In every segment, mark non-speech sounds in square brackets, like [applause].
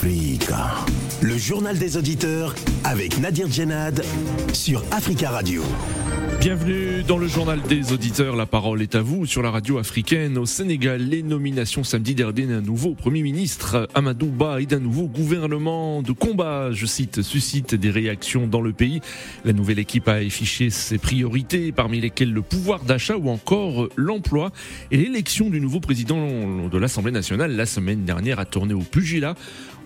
Le journal des auditeurs avec Nadir Djenad sur Africa Radio. Bienvenue dans le journal des auditeurs. La parole est à vous sur la radio africaine. Au Sénégal, les nominations samedi dernier d'un nouveau Premier ministre, Amadou Ba, et d'un nouveau gouvernement de combat, je cite, suscite des réactions dans le pays. La nouvelle équipe a affiché ses priorités, parmi lesquelles le pouvoir d'achat ou encore l'emploi. Et l'élection du nouveau président de l'Assemblée nationale la semaine dernière a tourné au pugilat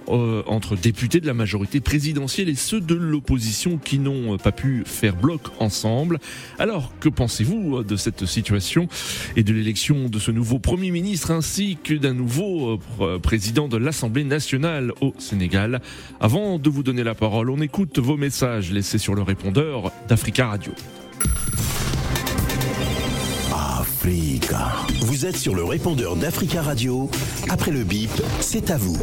euh, entre députés de la majorité présidentielle et ceux de l'opposition qui n'ont pas pu faire bloc ensemble. Alors, que pensez-vous de cette situation et de l'élection de ce nouveau Premier ministre ainsi que d'un nouveau euh, président de l'Assemblée nationale au Sénégal? Avant de vous donner la parole, on écoute vos messages laissés sur le répondeur d'Africa Radio. Africa. Vous êtes sur le répondeur d'Africa Radio. Après le bip, c'est à vous.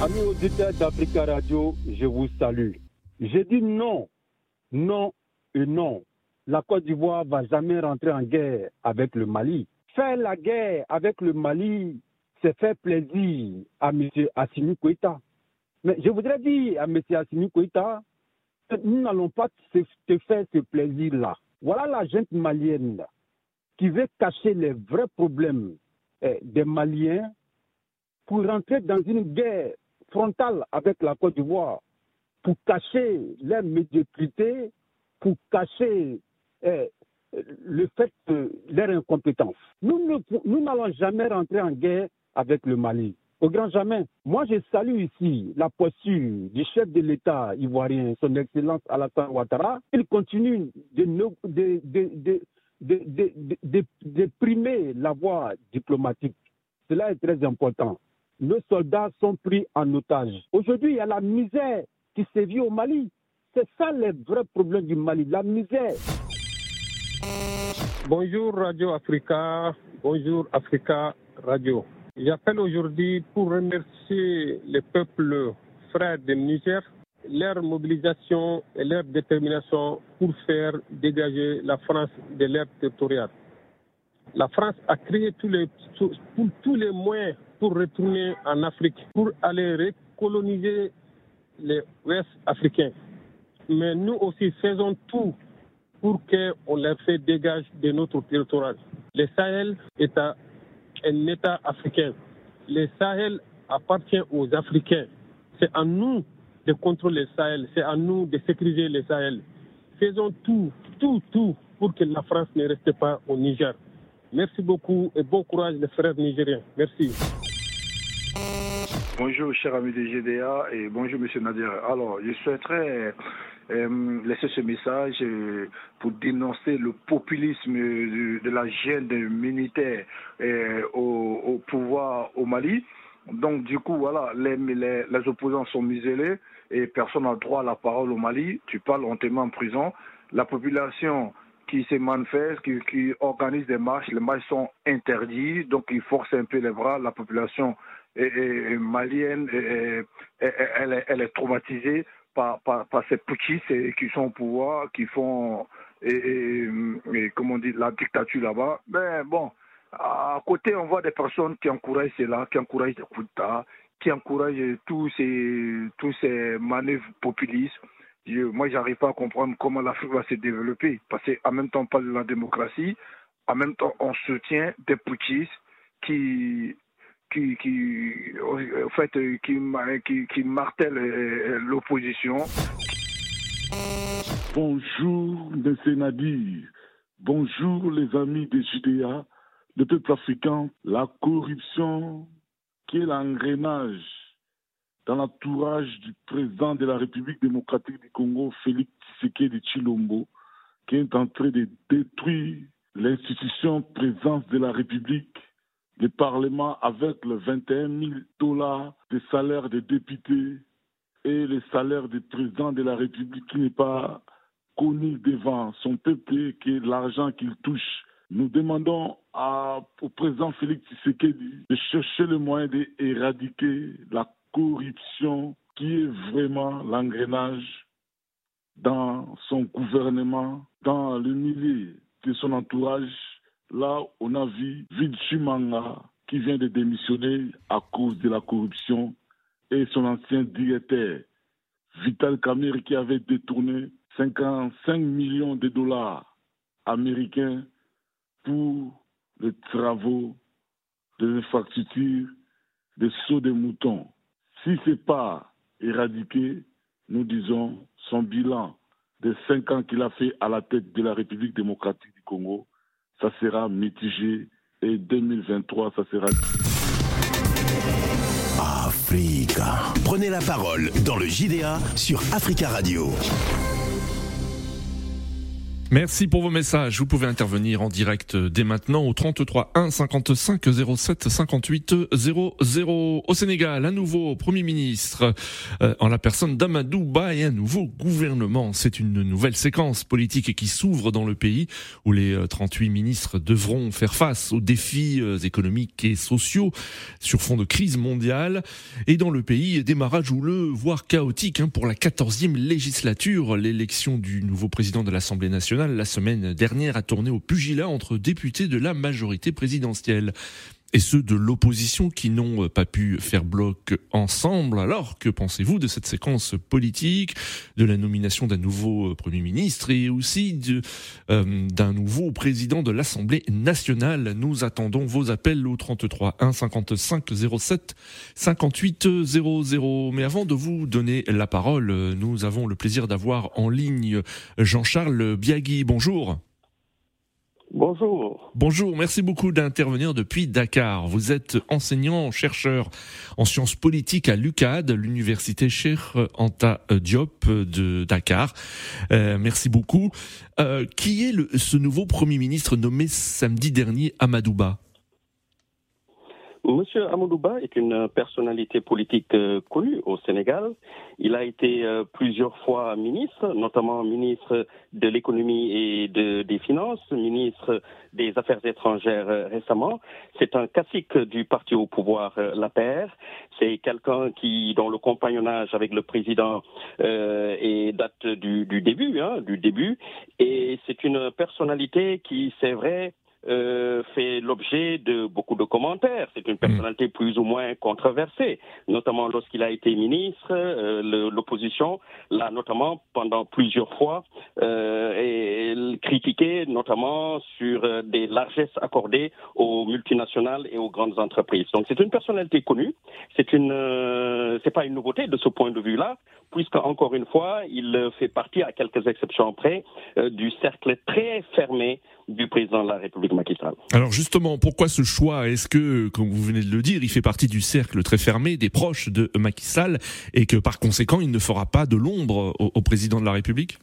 Amis auditeurs d'Africa Radio, je vous salue. J'ai dit non, non et non. La Côte d'Ivoire va jamais rentrer en guerre avec le Mali. Faire la guerre avec le Mali, c'est faire plaisir à M. Assimi Koïta. Mais je voudrais dire à M. Assimi Koïta nous n'allons pas te faire ce plaisir-là. Voilà la gente malienne qui veut cacher les vrais problèmes eh, des Maliens pour rentrer dans une guerre frontale avec la Côte d'Ivoire pour cacher leur médiocrité, pour cacher eh, le fait de leur incompétence. Nous n'allons jamais rentrer en guerre avec le Mali. Au grand jamais. Moi, je salue ici la posture du chef de l'État ivoirien, son Excellence Alassane Ouattara. Il continue de, de, de, de primer la voie diplomatique. Cela est très important nos soldats sont pris en otage. Aujourd'hui, il y a la misère qui sévit au Mali. C'est ça le vrai problème du Mali, la misère. Bonjour Radio Africa, bonjour Africa Radio. J'appelle aujourd'hui pour remercier les peuples frères du Niger, leur mobilisation et leur détermination pour faire dégager la France de l'air territorial. La France a créé tous les, tous les moyens pour retourner en Afrique, pour aller recoloniser les Ouest africains. Mais nous aussi faisons tout pour qu'on les fait dégager de notre territoire. Le Sahel est un État africain. Le Sahel appartient aux Africains. C'est à nous de contrôler le Sahel, c'est à nous de sécuriser le Sahel. Faisons tout, tout, tout pour que la France ne reste pas au Niger. Merci beaucoup et bon courage les frères nigériens. Merci. Bonjour, cher ami de GDA et bonjour, monsieur Nadir. Alors, je souhaiterais euh, laisser ce message euh, pour dénoncer le populisme de, la gêne militaire euh, au, pouvoir au Mali. Donc, du coup, voilà, les, opposants sont muselés et personne n'a droit à la parole au Mali. Tu parles, on te met en prison. La population qui se manifeste, qui, qui organise des marches, les marches sont interdits, donc ils forcent un peu les bras. La population malienne, elle, est traumatisée par, ces petits qui sont au pouvoir, qui font, comment on la dictature là-bas. Mais bon, à côté, on voit des personnes qui encouragent cela, qui encouragent les coups qui encouragent tous ces manœuvres populistes. Je, moi, j'arrive pas à comprendre comment l'Afrique va se développer. Parce qu'en même temps, on parle de la démocratie, en même temps, on soutient des putschistes qui qui, qui, en fait, qui, qui, qui martèle euh, l'opposition. Bonjour, M. Nadir. Bonjour, les amis des Judéa, le peuple africain. La corruption qui est l'engrenage dans l'entourage du président de la République démocratique du Congo, Félix Tshisekedi Chilombo, qui est en train de détruire l'institution présence de la République le Parlement avec les 21 000 dollars de salaire des députés et le salaire du président de la République qui n'est pas connu devant son peuple, qui est l'argent qu'il touche. Nous demandons au président Félix Tshisekedi de chercher le moyen d'éradiquer la corruption qui est vraiment l'engrenage dans son gouvernement, dans le milieu de son entourage Là, on a vu Vinci Manga qui vient de démissionner à cause de la corruption et son ancien directeur, Vital Kamir, qui avait détourné 55 millions de dollars américains pour les travaux des infrastructures des sauts de moutons. Si ce n'est pas éradiqué, nous disons son bilan des cinq ans qu'il a fait à la tête de la République démocratique du Congo, ça sera mitigé et 2023, ça sera... Africa. Prenez la parole dans le JDA sur Africa Radio. Merci pour vos messages. Vous pouvez intervenir en direct dès maintenant au 33 1 55 07 58 00. Au Sénégal, un nouveau Premier ministre euh, en la personne d'Amadou Ba et un nouveau gouvernement. C'est une nouvelle séquence politique qui s'ouvre dans le pays où les 38 euh, ministres devront faire face aux défis euh, économiques et sociaux sur fond de crise mondiale. Et dans le pays, démarrage houleux, voire chaotique hein, pour la 14e législature, l'élection du nouveau président de l'Assemblée nationale la semaine dernière a tourné au pugilat entre députés de la majorité présidentielle et ceux de l'opposition qui n'ont pas pu faire bloc ensemble. Alors, que pensez-vous de cette séquence politique, de la nomination d'un nouveau Premier ministre et aussi euh, d'un nouveau président de l'Assemblée nationale? Nous attendons vos appels au 33 1 55 07 58 00. Mais avant de vous donner la parole, nous avons le plaisir d'avoir en ligne Jean-Charles Biagui. Bonjour. Bonjour. Bonjour, merci beaucoup d'intervenir depuis Dakar. Vous êtes enseignant, chercheur en sciences politiques à l'UCAD, l'université Cheikh Anta Diop de Dakar. Euh, merci beaucoup. Euh, qui est ce nouveau Premier ministre nommé samedi dernier à Madouba Monsieur Amadouba est une personnalité politique euh, connue au Sénégal. Il a été euh, plusieurs fois ministre, notamment ministre de l'économie et des finances, ministre des affaires étrangères euh, récemment. C'est un cacique du parti au pouvoir, la paire. C'est quelqu'un qui, dont le compagnonnage avec le président est date du, du début, hein, du début. Et c'est une personnalité qui, c'est vrai, euh, fait l'objet de beaucoup de commentaires. C'est une personnalité mm. plus ou moins controversée, notamment lorsqu'il a été ministre. Euh, L'opposition l'a notamment pendant plusieurs fois euh, critiqué, notamment sur euh, des largesses accordées aux multinationales et aux grandes entreprises. Donc c'est une personnalité connue. C'est une, c'est pas une nouveauté de ce point de vue-là, puisque encore une fois, il fait partie, à quelques exceptions près, du cercle très fermé du président de la République Macky Sall. Alors justement, pourquoi ce choix? Est-ce que, comme vous venez de le dire, il fait partie du cercle très fermé des proches de Macky Sall et que par conséquent, il ne fera pas de l'ombre au président de la République?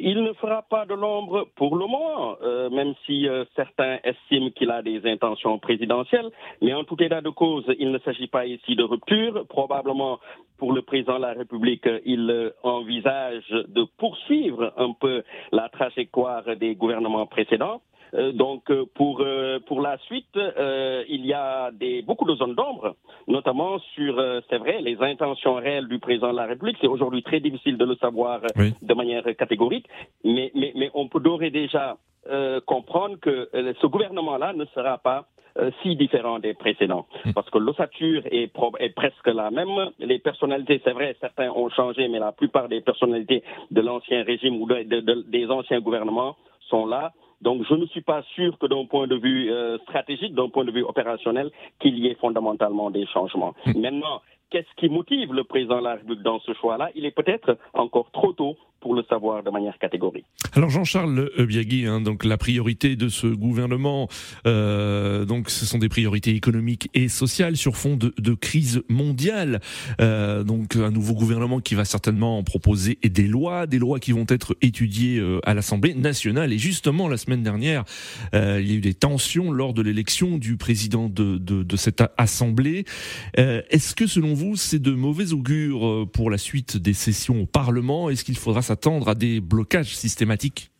Il ne fera pas de l'ombre pour le moment, euh, même si euh, certains estiment qu'il a des intentions présidentielles. Mais en tout état de cause, il ne s'agit pas ici de rupture. Probablement, pour le président de la République, il envisage de poursuivre un peu la trajectoire des gouvernements précédents. Euh, donc euh, pour euh, pour la suite, il y a des beaucoup de zones d'ombre, notamment sur c'est vrai les intentions réelles du président de la République. C'est aujourd'hui très difficile de le savoir de manière catégorique, mais mais mais on peut d'ores et déjà comprendre que ce gouvernement-là ne sera pas si différent des précédents. Hmm. Parce que l'ossature est, est, presque la même. Les personnalités, c'est vrai, certains ont changé, mais la plupart des personnalités de l'ancien régime ou des anciens gouvernements sont là. Donc je ne suis pas sûr que d'un point de vue euh, stratégique, d'un point de vue opérationnel, qu'il y ait fondamentalement des changements. Hmm. Maintenant, qu'est-ce qui motive le président de la République dans ce choix-là? Il est peut-être encore trop tôt pour le savoir de manière catégorique. Alors Jean-Charles Biagui, hein, donc la priorité de ce gouvernement, euh, donc ce sont des priorités économiques et sociales sur fond de, crise mondiale. Euh, donc un nouveau gouvernement qui va certainement proposer des lois, des lois qui vont être étudiées euh, à l'Assemblée nationale. Et justement la semaine dernière, euh, il y a eu des tensions lors de l'élection du président de, de, de cette Assemblée. Euh, est-ce que selon vous, c'est de mauvais augure euh, pour la suite des sessions au Parlement. Est-ce qu'il faudra s'attendre à des blocages systématiques?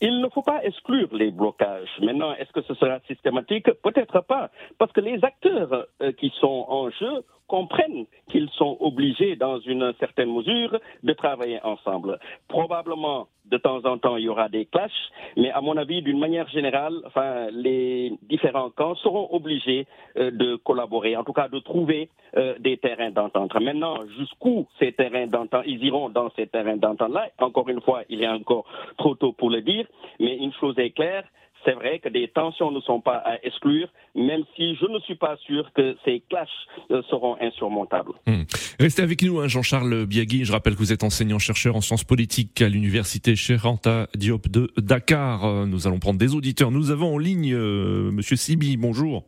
Il ne faut pas exclure les blocages. Maintenant, est-ce que ce sera systématique? Peut-être pas, parce que les acteurs euh, qui sont en jeu comprennent qu'ils sont obligés, dans une certaine mesure, de travailler ensemble. Probablement, de temps en temps, il y aura des clashs, mais à mon avis, d'une manière générale, enfin, les différents camps seront obligés de collaborer, en tout cas de trouver des terrains d'entente. Maintenant, jusqu'où ces terrains d'entente, ils iront dans ces terrains d'entente-là? Encore une fois, il est encore trop tôt pour le dire, mais une chose est claire, c'est vrai que des tensions ne sont pas à exclure, même si je ne suis pas sûr que ces clashs euh, seront insurmontables. Hmm. Restez avec nous, hein, Jean-Charles Biagui. Je rappelle que vous êtes enseignant-chercheur en sciences politiques à l'université Cheranta Diop de Dakar. Euh, nous allons prendre des auditeurs. Nous avons en ligne euh, Monsieur Sibi. Bonjour.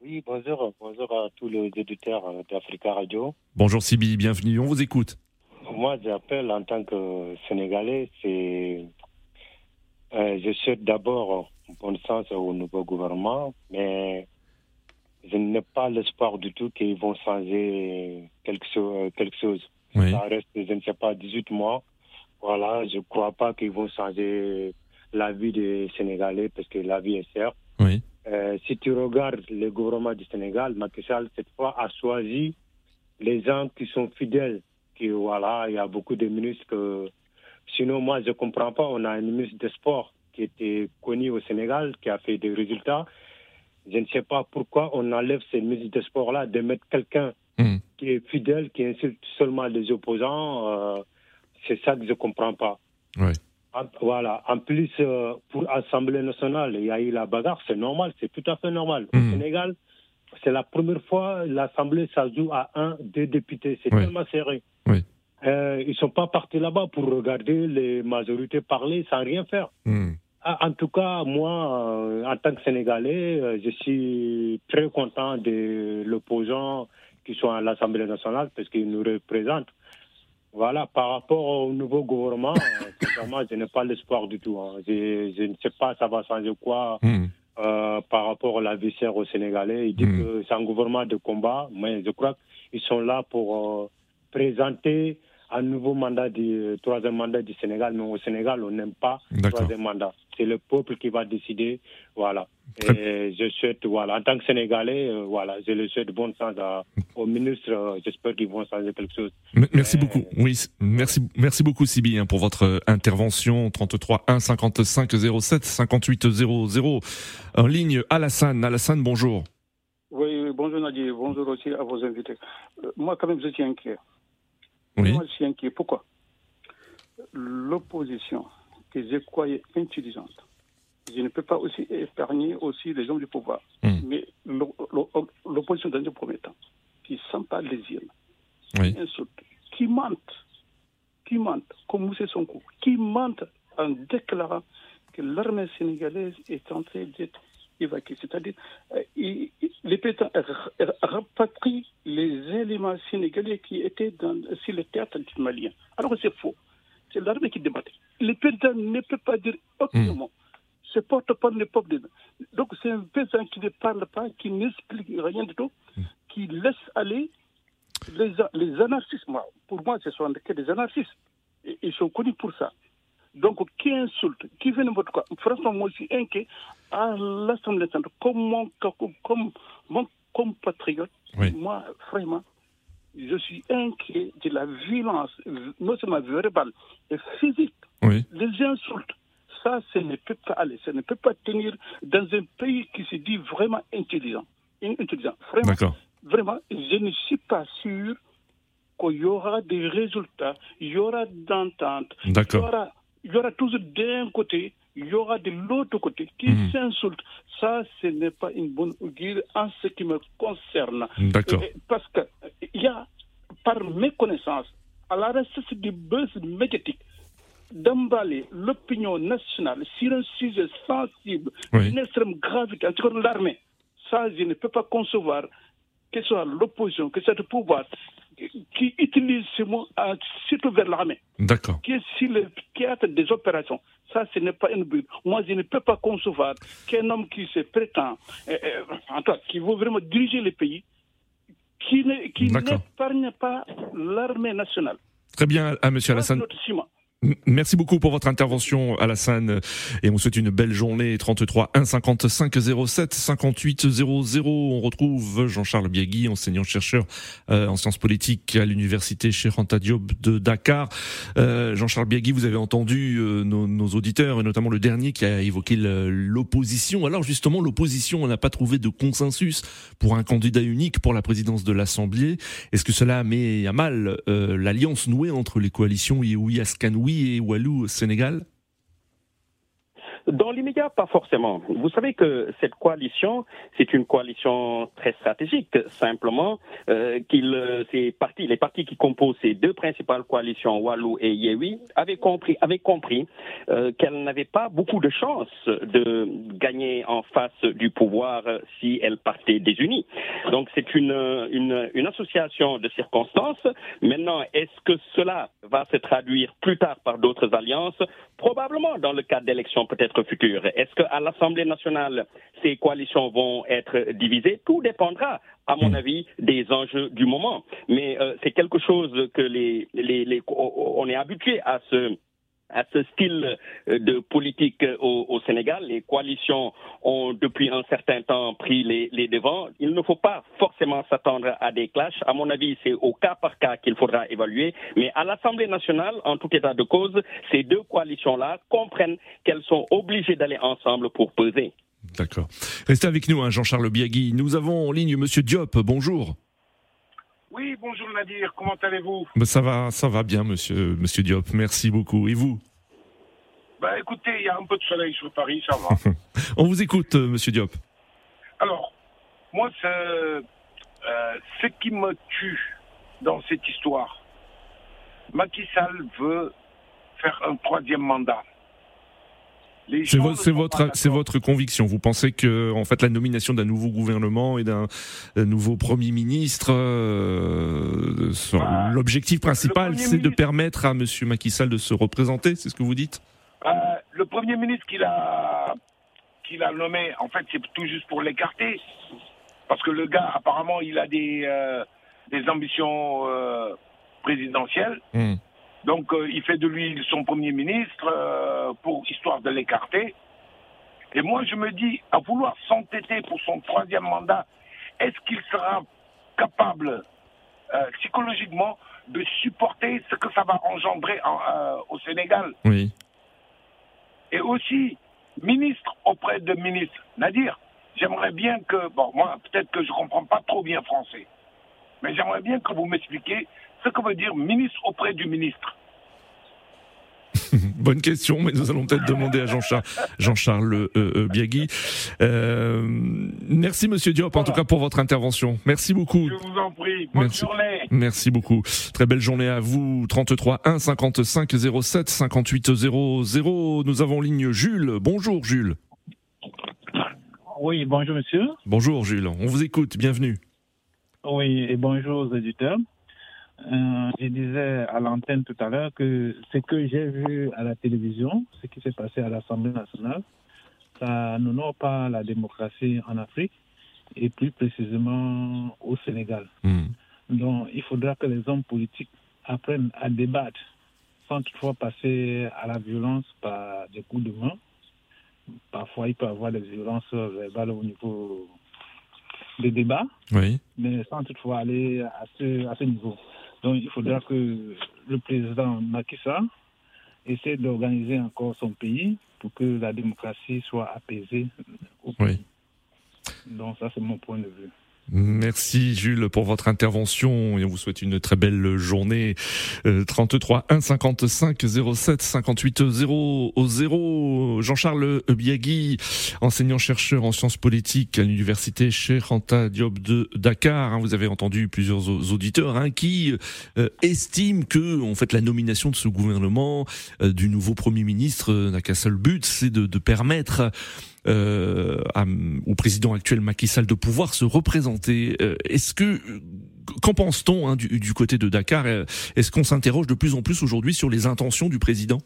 Oui, bonjour. Bonjour à tous les auditeurs d'Africa Radio. Bonjour Sibi, bienvenue. On vous écoute. Moi, j'appelle en tant que Sénégalais, c'est euh, je souhaite d'abord bon sens au nouveau gouvernement, mais je n'ai pas l'espoir du tout qu'ils vont changer quelque, chose. Quelque chose. Ça reste, je ne sais pas, 18 mois. Voilà, je ne crois pas qu'ils vont changer la vie des Sénégalais parce que la vie est chère. Oui. Euh, si tu regardes le gouvernement du Sénégal, Macky Sall, cette fois, a choisi les gens qui sont fidèles. Qui, voilà, il y a beaucoup de ministres que Sinon, moi, je ne comprends pas. On a un ministre des Sports qui était connu au Sénégal, qui a fait des résultats. Je ne sais pas pourquoi on enlève ce ministre des Sports-là, de mettre quelqu'un hmm. qui est fidèle, qui insulte seulement les opposants. Euh, c'est ça que je ne comprends pas. voilà. En plus, euh, pour l'Assemblée nationale, il y a eu la bagarre. C'est normal, c'est tout à fait normal. Au hmm. Sénégal, c'est la première fois l'Assemblée, ça joue à un, deux députés. C'est tellement serré. Oui. Euh, ils ne sont pas partis là-bas pour regarder les majorités parler sans rien faire. Hmm. Ah, en tout cas, moi, euh, en tant que Sénégalais, euh, je suis très content de l'opposant qui sont à l'Assemblée nationale parce qu'ils nous représentent. Voilà, par rapport au nouveau gouvernement, [coughs] sincèrement, je n'ai pas l'espoir du tout. Hein. Je, ne sais pas ça va changer quoi hmm. par rapport à la vie chère aux Sénégalais. Ils disent hmm. que c'est un gouvernement de combat, mais je crois qu'ils sont là pour présenter un nouveau mandat du troisième mandat du Sénégal, mais au Sénégal, on n'aime pas le troisième mandat. C'est le peuple qui va décider, voilà. Et je souhaite, voilà, en tant que Sénégalais, euh, voilà, je le souhaite bonne chance au ministre. Euh, j'espère qu'ils vont changer quelque chose. Merci beaucoup. Oui, merci, merci beaucoup Sibi hein, pour votre euh, intervention. 33 1 55 07 58 00 en ligne. Alassane, Alassane, bonjour. Oui, bonjour Nadia, bonjour aussi à vos invités. moi, quand même, je suis inquiet. Oui. Moi, je suis inquiet. Pourquoi? L'opposition, que je croyais intelligente, je ne peux pas aussi épargner aussi les hommes du pouvoir. Hmm. Mais l'opposition, dans un premier temps, qui pas les îles, oui. qui mentent, qui mentent, comme Moussé Sonko, qui mentent en déclarant que l'armée sénégalaise est en train d'être C'est-à-dire, euh, les présidents rapatrient les éléments sénégalais qui étaient dans, sur le théâtre du Malien. Alors c'est faux. C'est l'armée qui débattait. Le président ne peut pas dire aucunement. Ce porte-parole n'est pas de... Donc c'est un président qui ne parle pas, qui n'explique rien du tout, qui laisse aller les, les anarchistes. pour moi, ce sont des anarchistes. ils sont connus pour ça. Donc, qui insulte, qui fait n'importe quoi. Franchement, moi, je suis inquiet à l'Assemblée nationale. Comme mon, comme mon compatriote, moi, vraiment, je suis inquiet de la violence, non seulement verbale et physique. Les insultes. Ça, ça ne peut pas aller. Ça ne peut pas tenir dans un pays qui se dit vraiment intelligent. intelligent. Vraiment, vraiment, je ne suis pas sûr qu'il y aura des résultats, il y aura d'entente, il y aura il y aura toujours d'un côté, il y aura de l'autre côté qui mhm. s'insultent. Ça, ce n'est pas une bonne augure en ce qui me concerne. D'accord. Parce qu'il y a, par mes connaissances, à la recherche du buzz médiatique, d'emballer l'opinion nationale sur un sujet sensible, d'une extrême gravité, en tout cas l'armée. Ça, je ne peux pas concevoir que ce soit l'opposition, que ce soit le pouvoir, qui utilise ce mot surtout vers l'armée. D'accord. Qui est sur le théâtre des opérations. Ça, ce n'est pas une but. Moi, je ne peux pas concevoir qu'un homme qui se prétend, euh, euh, en tout cas, qui veut vraiment diriger le pays, qui n'épargne pas l'armée nationale. Très bien, à Monsieur Alassane. Merci beaucoup pour votre intervention, Alassane, et on souhaite une belle journée. 33 1 55 07 58 00. On retrouve Jean-Charles Biagui, enseignant-chercheur euh, en sciences politiques à l'université Anta Diop de Dakar. Euh, Jean-Charles Biagui, vous avez entendu euh, nos, nos, auditeurs, et notamment le dernier qui a évoqué l'opposition. Alors justement, l'opposition, on n'a pas trouvé de consensus pour un candidat unique pour la présidence de l'Assemblée. Est-ce que cela met à mal l'alliance nouée entre les coalitions Yehoui Askanoui et Walou au Sénégal dans l'immédiat, pas forcément. Vous savez que cette coalition, c'est une coalition très stratégique. Simplement, euh, qu'il, euh, ces partis, les partis qui composent ces deux principales coalitions, Walou et Yewi, avaient compris, avaient compris euh, qu'elles n'avaient pas beaucoup de chances de gagner en face du pouvoir si elles partaient désunies. Donc, c'est une, une, une association de circonstances. Maintenant, est-ce que cela va se traduire plus tard par d'autres alliances? Probablement dans le cadre d'élections peut-être futur. Est-ce qu'à l'Assemblée nationale, ces coalitions vont être divisées? Tout dépendra, à mon hmm. avis, des enjeux du moment. Mais euh, c'est quelque chose que les, les, les, on est habitué à ce à ce style euh, de politique au, Sénégal. Les coalitions ont depuis un certain temps pris les, les devants. Il ne faut pas forcément s'attendre à des clashs. À mon avis, c'est au cas par cas qu'il faudra évaluer. Mais à l'Assemblée nationale, en tout état de cause, ces deux coalitions-là comprennent qu'elles sont obligées d'aller ensemble pour peser. D'accord. Restez avec nous, hein, Jean-Charles Biagui. Nous avons en ligne Monsieur Diop. Bonjour. Oui, bonjour Nadir, comment allez-vous? Ça va, ça va bien, monsieur, monsieur Diop, merci beaucoup. Et vous? Bah écoutez, il y a un peu de soleil sur Paris, ça va. [laughs] On vous écoute, euh, monsieur Diop. Alors, moi, euh, ce qui me tue dans cette histoire, Macky Sall veut faire un troisième mandat. C'est votre, votre, conviction. Vous pensez que, en fait, la nomination d'un nouveau gouvernement et d'un nouveau premier ministre, euh, bah, l'objectif principal, c'est de permettre à Monsieur Macky Sall de se représenter. C'est ce que vous dites? Euh, Le premier ministre qu'il a, qu'il a nommé, en fait, c'est tout juste pour l'écarter, parce que le gars, apparemment, il a des, euh, des ambitions présidentielles. Hmm. Donc euh, il fait de lui son Premier ministre euh, pour histoire de l'écarter. Et moi je me dis, à vouloir s'entêter pour son troisième mandat, est-ce qu'il sera capable euh, psychologiquement de supporter ce que ça va engendrer au Sénégal? Oui. Et aussi, ministre auprès de ministre. Nadir, j'aimerais bien que, bon, moi, peut-être que je ne comprends pas trop bien français, mais j'aimerais bien que vous m'expliquiez ce que veut dire ministre auprès du ministre. [laughs] Bonne question, mais nous allons peut-être demander à Jean-Charles Jean -Charles, euh, euh, Biagui. Euh, merci Monsieur Diop, en tout cas pour votre intervention. Merci beaucoup. Je vous en prie. Bonne merci. journée. Merci beaucoup. Très belle journée à vous. 33 1 55 07 58 00. Nous avons ligne Jules. Bonjour Jules. Oui, bonjour monsieur. Bonjour Jules. On vous écoute. Bienvenue. Oui, et bonjour aux éditeurs. Euh, je disais à l'antenne tout à l'heure que ce que j'ai vu à la télévision, ce qui s'est passé à l'Assemblée nationale, ça n'honore pas la démocratie en Afrique et plus précisément au Sénégal. Hmm. Donc il faudra que les hommes politiques apprennent à débattre sans toutefois passer à la violence par des coups de main. Parfois, il peut y avoir des violences verbales au niveau des débats, oui. mais sans toutefois aller à ce, à ce niveau. Donc il faudra que le président Macky Sall essaie d'organiser encore son pays pour que la démocratie soit apaisée au pays. Donc ça c'est mon point de vue. Merci Jules pour votre intervention et on vous souhaite une très belle journée. 33 1 55 07 58 0 0. Jean-Charles Biagui, enseignant chercheur en sciences politiques à l'université Cheikh Diop de Dakar. Hein, vous avez entendu plusieurs auditeurs hein, qui euh, estiment que en fait la nomination de ce gouvernement euh, du nouveau premier ministre euh, n'a qu'un seul but, c'est de permettre euh, au président actuel Macky Sall de pouvoir se représenter. Euh, est-ce que qu'en pense-t-on hein, du, côté de Dakar? Est-ce qu'on s'interroge de plus en plus aujourd'hui sur les intentions du président?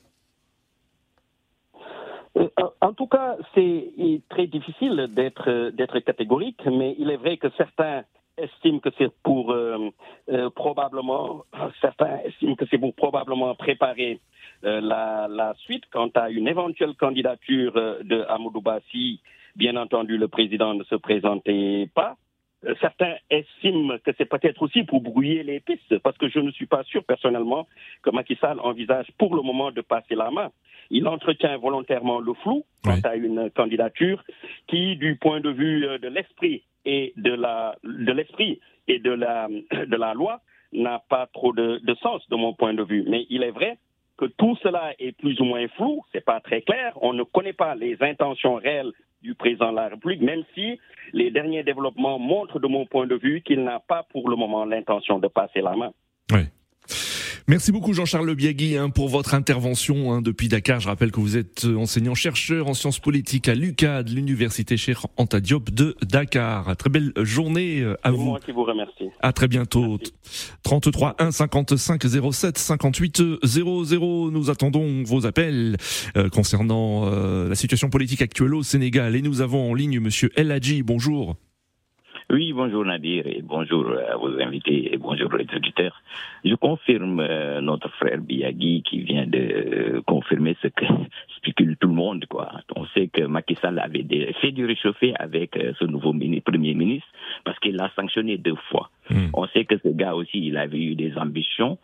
Euh, en tout cas, c'est très difficile d'être catégorique, mais il est vrai que certains estiment que c'est pour euh, euh, probablement, certains estiment que c'est pour probablement préparer euh, la, la, suite quant à une éventuelle candidature de Amadou Bassi. Bien entendu, le président ne se présentait pas. Certains estiment que c'est peut-être aussi pour brouiller les pistes, parce que je ne suis pas sûr personnellement que Macky Sall envisage pour le moment de passer la main. Il entretient volontairement le flou quant à une candidature qui, du point de vue de l'esprit et de la de l'esprit et de la de la loi n'a pas trop de, de, sens de mon point de vue. Mais il est vrai que tout cela est plus ou moins flou, c'est pas très clair. On ne connaît pas les intentions réelles du président de la République, même si les derniers développements montrent de mon point de vue qu'il n'a pas pour le moment l'intention de passer la main. Merci beaucoup Jean-Charles Biagui hein, pour votre intervention hein, depuis Dakar. Je rappelle que vous êtes euh, enseignant-chercheur en sciences politiques à l'UCAD, l'université Cheikh Anta Diop de Dakar. Très belle journée euh, à vous. moi qui vous remercie. À très bientôt. 33 1 55 07 58 00. Nous attendons vos appels euh, concernant la situation politique actuelle au Sénégal et nous avons en ligne Monsieur El Hadji. Bonjour. Oui, bonjour Nadir et bonjour à vos invités et bonjour les auditeurs. Je confirme euh, notre frère Biagui qui vient de euh, confirmer ce que [laughs] spécule tout le monde. Quoi. On sait que Macky Sall avait fait du réchauffé avec euh, ce nouveau Premier ministre parce qu'il l'a sanctionné deux fois. Hmm. On sait que ce gars aussi, il avait eu des ambitions.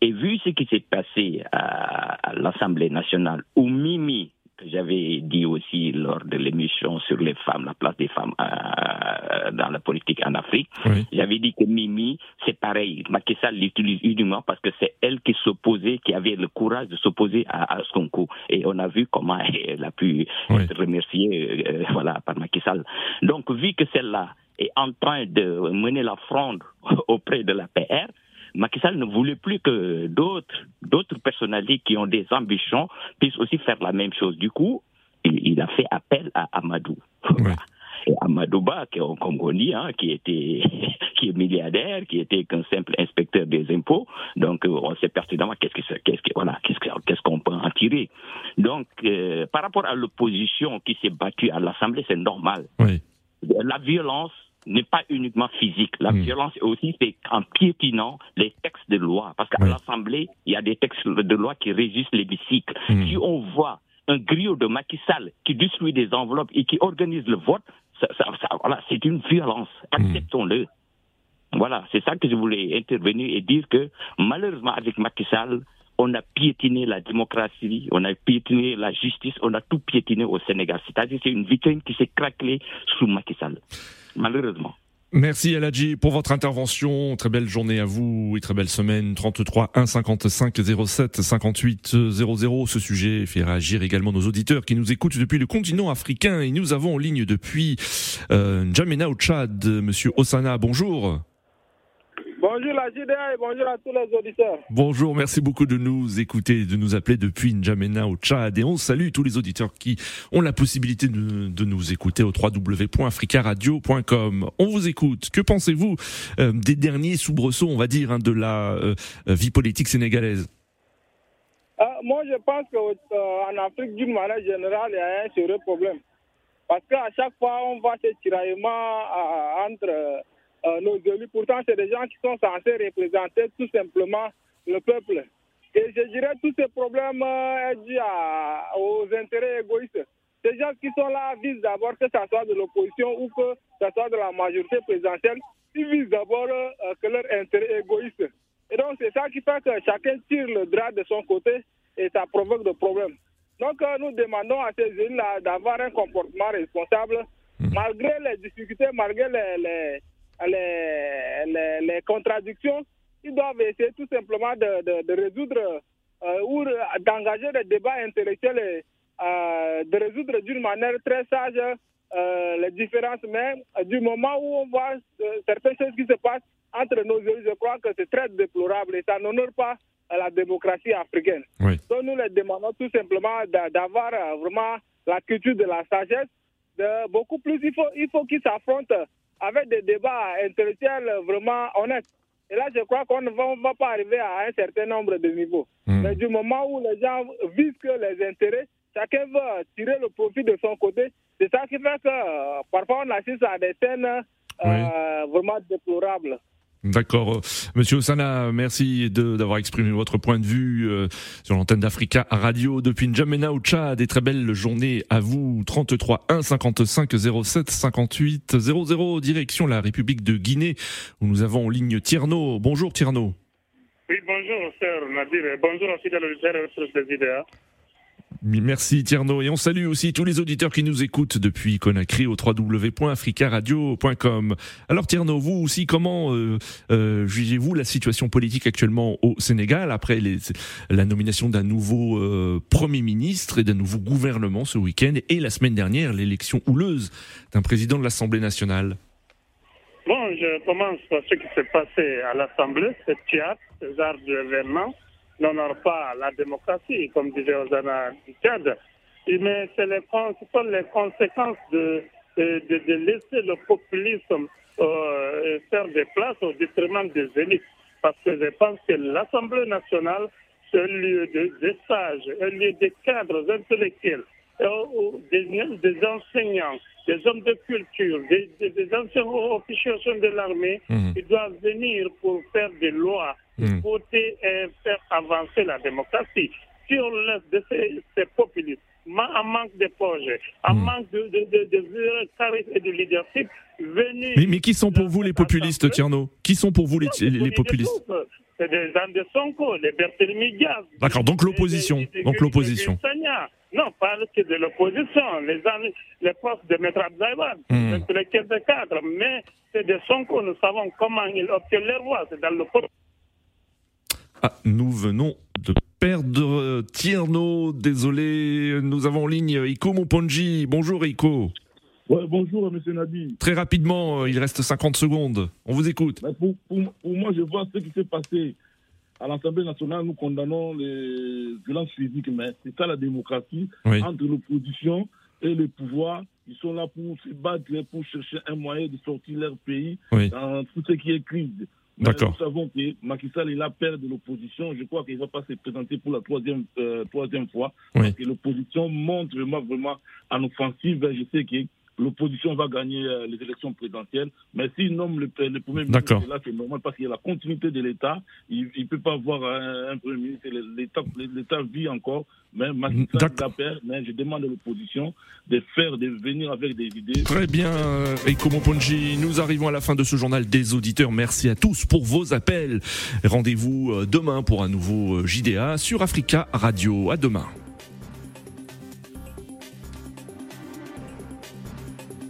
Et vu ce qui s'est passé à, à l'Assemblée nationale où Mimi que j'avais dit aussi lors de l'émission sur les femmes, la place des femmes euh, dans la politique en Afrique. J'avais dit que Mimi, c'est pareil. Macky Sall l'utilise uniquement parce que c'est elle qui s'opposait, qui avait le courage de s'opposer à, à Sonko. Et on a vu comment [laughs] elle a pu être remerciée euh, voilà, par Macky Sall. Donc, vu que celle-là est en train de mener la fronde [laughs] auprès de la PR, Macky Sall ne voulait plus que d'autres, d'autres personnalités qui ont des ambitions puissent aussi faire la même chose. Du coup, il, a fait appel à Amadou. Et Amadouba, comme on dit, hein, qui était, [laughs] qui est milliardaire, qui était qu'un simple inspecteur des impôts. Donc, euh, on sait pertinemment qu'est-ce que, qu'est-ce que, voilà, qu'est-ce qu'est-ce qu'on peut en tirer. Donc, euh, par rapport à l'opposition qui s'est battue à l'Assemblée, c'est normal. La violence n'est pas uniquement physique. La hmm. violence aussi, c'est en piétinant les textes de loi. Parce qu'à l'Assemblée, il y a des textes de loi qui régissent l'hémicycle. Hmm. Si on voit un griot de Macky Sall qui détruit des enveloppes et qui organise le vote, ça, ça, voilà, c'est une violence. Hmm. Acceptons-le. Voilà, c'est ça que je voulais intervenir et dire que malheureusement avec Macky Sall, on a piétiné la démocratie, on a piétiné la justice, on a tout piétiné au Sénégal. C'est-à-dire c'est une vitrine qui s'est craquelée sous Macky Sall malheureusement. Merci Aladji pour votre intervention. Très belle journée à vous et très belle semaine. 33 1 55 07 58 00. Ce sujet fait réagir également nos auditeurs qui nous écoutent depuis le continent africain et nous avons en ligne depuis euh, au Tchad. Monsieur Osana, bonjour. Bonjour la JDA et bonjour à tous les auditeurs. Bonjour, merci beaucoup de nous écouter, de nous appeler depuis N'Djamena au Tchad. Et on salue tous les auditeurs qui ont la possibilité de, nous écouter au www.africaradio.com. On vous écoute. Que pensez-vous euh, des derniers soubresauts, on va dire, hein, de la euh, vie politique sénégalaise? Ah, Moi, je pense qu'en euh, Afrique, d'une manière générale, il y a un sérieux problème. Parce qu'à chaque fois, on voit ces tiraillements entre euh, nos élus. Pourtant, c'est des gens qui sont censés représenter tout simplement le peuple. Et je dirais que tous ces problèmes euh, dus aux intérêts égoïstes. Ces gens qui sont là visent d'abord que ce soit de l'opposition ou que ce soit de la majorité présidentielle, ils visent d'abord euh, que leur intérêt égoïste. Et donc, c'est ça qui fait que chacun tire le drap de son côté et ça provoque des problèmes. Donc, nous demandons à ces élus-là d'avoir un comportement responsable, mmh. malgré les difficultés, malgré les les, les, contradictions, ils doivent essayer tout simplement de, de, résoudre euh, ou d'engager des débats intellectuels et euh, de résoudre d'une manière très sage euh, les différences. Mais du moment où on voit certaines choses qui se passent entre nos élus, je crois que c'est très déplorable et ça n'honore pas la démocratie africaine. Donc nous les demandons tout simplement d'avoir vraiment la culture de la sagesse. De beaucoup plus, il faut, il faut qu'ils s'affrontent avec des débats intellectuels vraiment honnêtes. Et là, je crois qu'on ne va, pas arriver à un certain nombre de niveaux. Hmm. Mais du moment où les gens visent que les intérêts, chacun veut tirer le profit de son côté. C'est ça qui fait que euh, parfois on assiste à des scènes vraiment déplorable. D'accord. Monsieur Osana, merci d'avoir exprimé votre point de vue euh, sur l'antenne d'Africa Radio depuis N'Djamena au Tchad. Des très belles journées à vous. 33 1 55 07 58 00 direction la République de Guinée où nous avons en ligne Tierno. Bonjour Tierno. Oui, bonjour, cher Nadir. Bonjour aussi le des idées. Merci Tierno. Et on salue aussi tous les auditeurs qui nous écoutent depuis Conakry au www.africaradio.com. Alors Tierno, vous aussi, comment euh, euh, jugez-vous la situation politique actuellement au Sénégal après la nomination d'un nouveau euh, Premier ministre et d'un nouveau gouvernement ce week-end et la semaine dernière l'élection houleuse d'un président de l'Assemblée nationale? Bon, je commence par ce qui s'est passé à l'Assemblée, ce théâtre, ce genre d'événement n'honore pas la démocratie, comme disait Ozana Tchad. Mais c'est les, les conséquences de, laisser le populisme euh, faire des places au détriment des élites. Parce que je pense que l'Assemblée nationale, c'est un lieu de, de sages, un lieu de cadres intellectuels, euh, des, des enseignants, des hommes de culture, des, des, anciens officiers de l'armée, mmh. ils doivent venir pour faire des lois, mmh. voter et faire avancer la démocratie. Si on laisse de ces, ces populistes, en manque de projets, en mmh. manque de, de, de, de, et de leadership, venir... Mais, mais qui sont pour vous les populistes, Tierno? Qui sont pour vous les, les, populistes? C'est des gens de Sonko, les Berthélémy D'accord, donc l'opposition. Donc l'opposition. Non, pas que de l'opposition, les, les postes de Maître Abzaïban, mmh. les caisses de cadre, mais c'est de Sonko, nous savons comment ils obtiennent leur voix, c'est dans le ah, nous venons de perdre Tierno, désolé, nous avons en ligne Iko Moponji. Bonjour Iko. Ouais, bonjour M. Nadi. Très rapidement, euh, il reste 50 secondes. On vous écoute. Pour, pour, pour moi, je vois ce qui s'est passé à l'Assemblée nationale, nous condamnons les violences physiques, mais c'est ça la démocratie entre l'opposition et le pouvoir. Ils sont là pour se battre, pour chercher un moyen de sortir leur pays dans tout ce qui est crise. Mais nous savons que Macky Sall est la père de l'opposition. Je crois qu'il ne va pas se présenter pour la troisième, euh, troisième fois. Parce que l'opposition montre vraiment, vraiment en offensive. Je sais que l'opposition va gagner euh, les élections présidentielles. Mais s'il nomme le, le premier ministre, là, c'est normal parce qu'il y a la continuité de l'État. Il ne peut pas avoir un, premier ministre. L'État vit encore. Mais. Mais je demande à l'opposition de faire, de venir avec des idées. Très bien, Eiko Ponji. Nous arrivons à la fin de ce journal des auditeurs. Merci à tous pour vos appels. Rendez-vous euh, demain pour un nouveau euh, JDA sur Africa Radio. À demain.